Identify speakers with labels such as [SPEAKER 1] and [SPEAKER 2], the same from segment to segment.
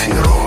[SPEAKER 1] эфиру.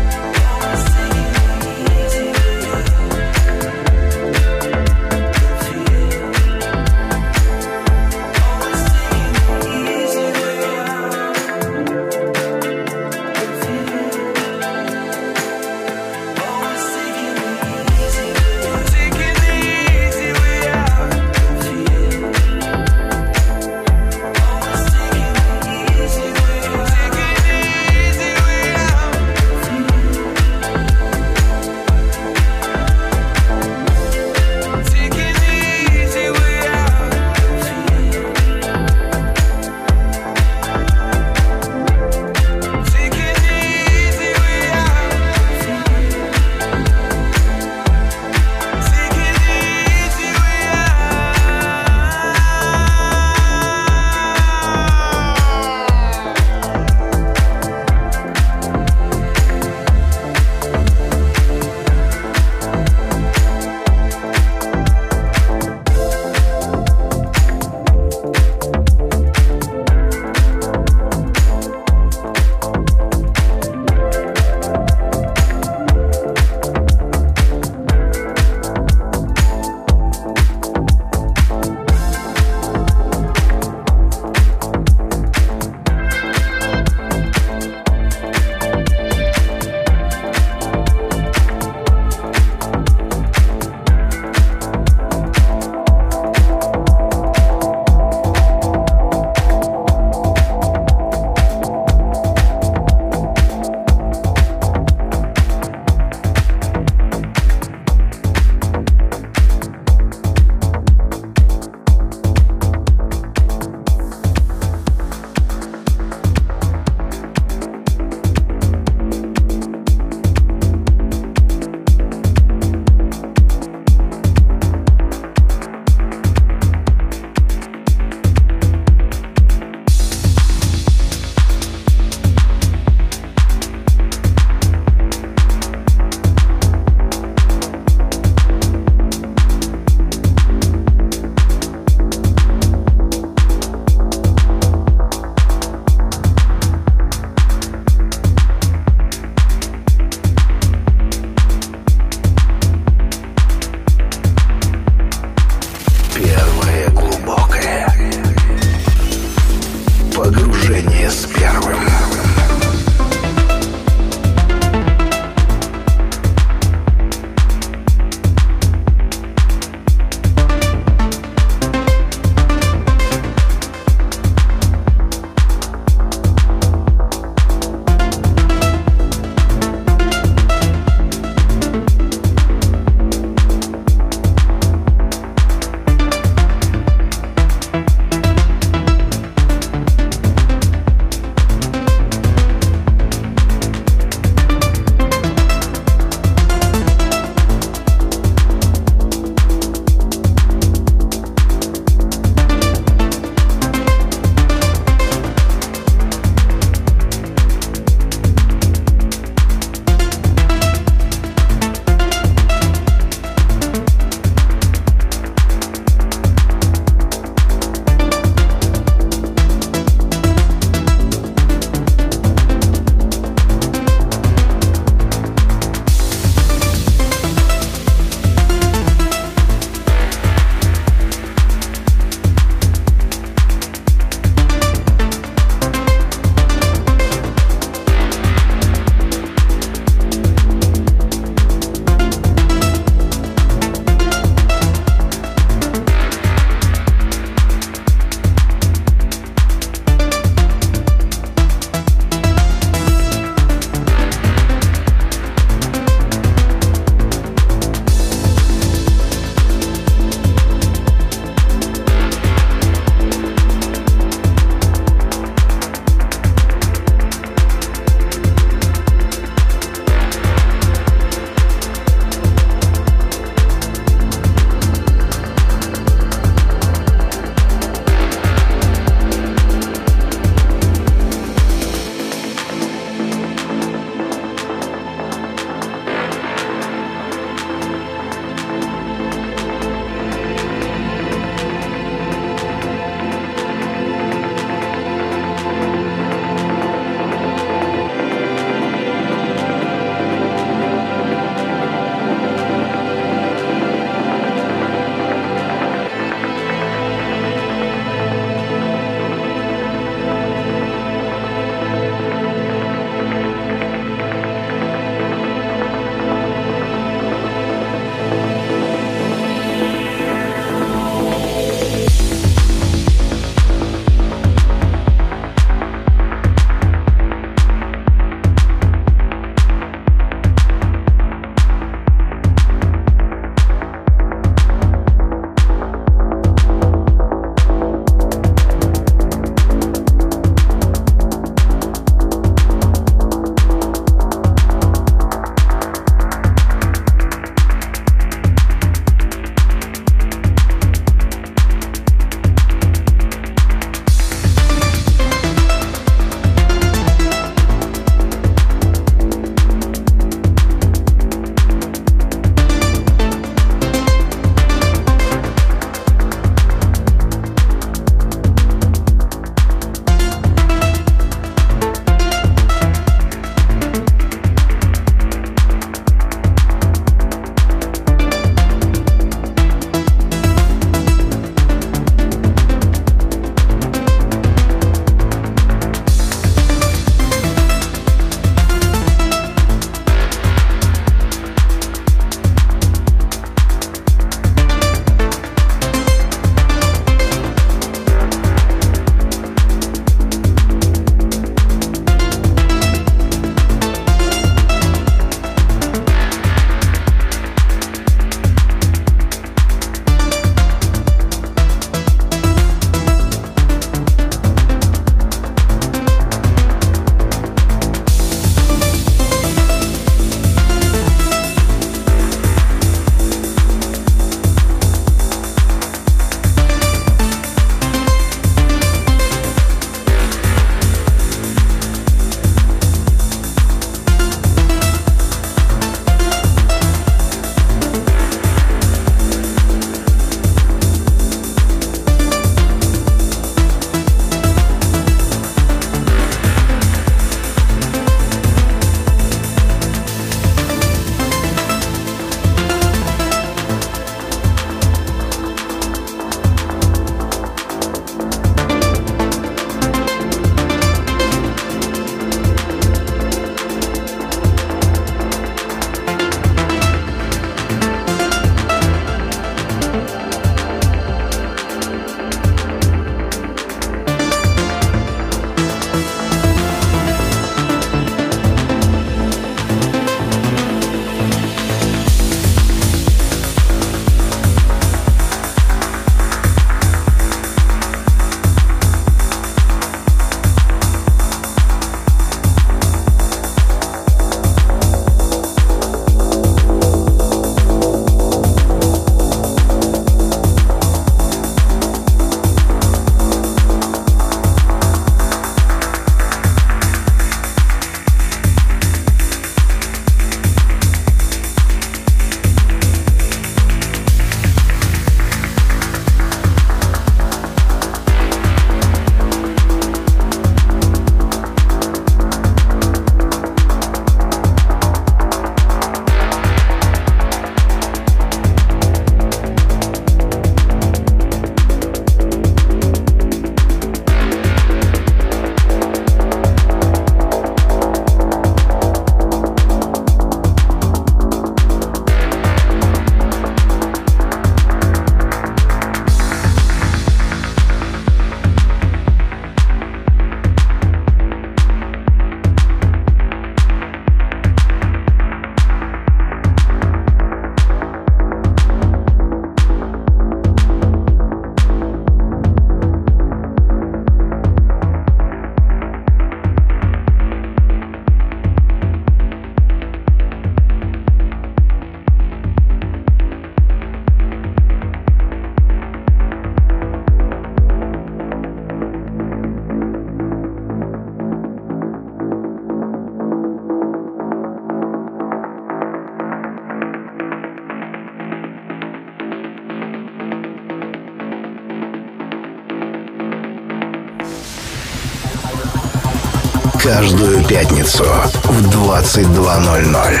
[SPEAKER 1] Пятницу в 22.00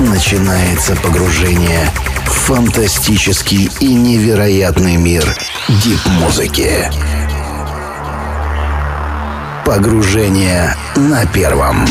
[SPEAKER 1] начинается погружение в фантастический и невероятный мир дип-музыки. Погружение на первом.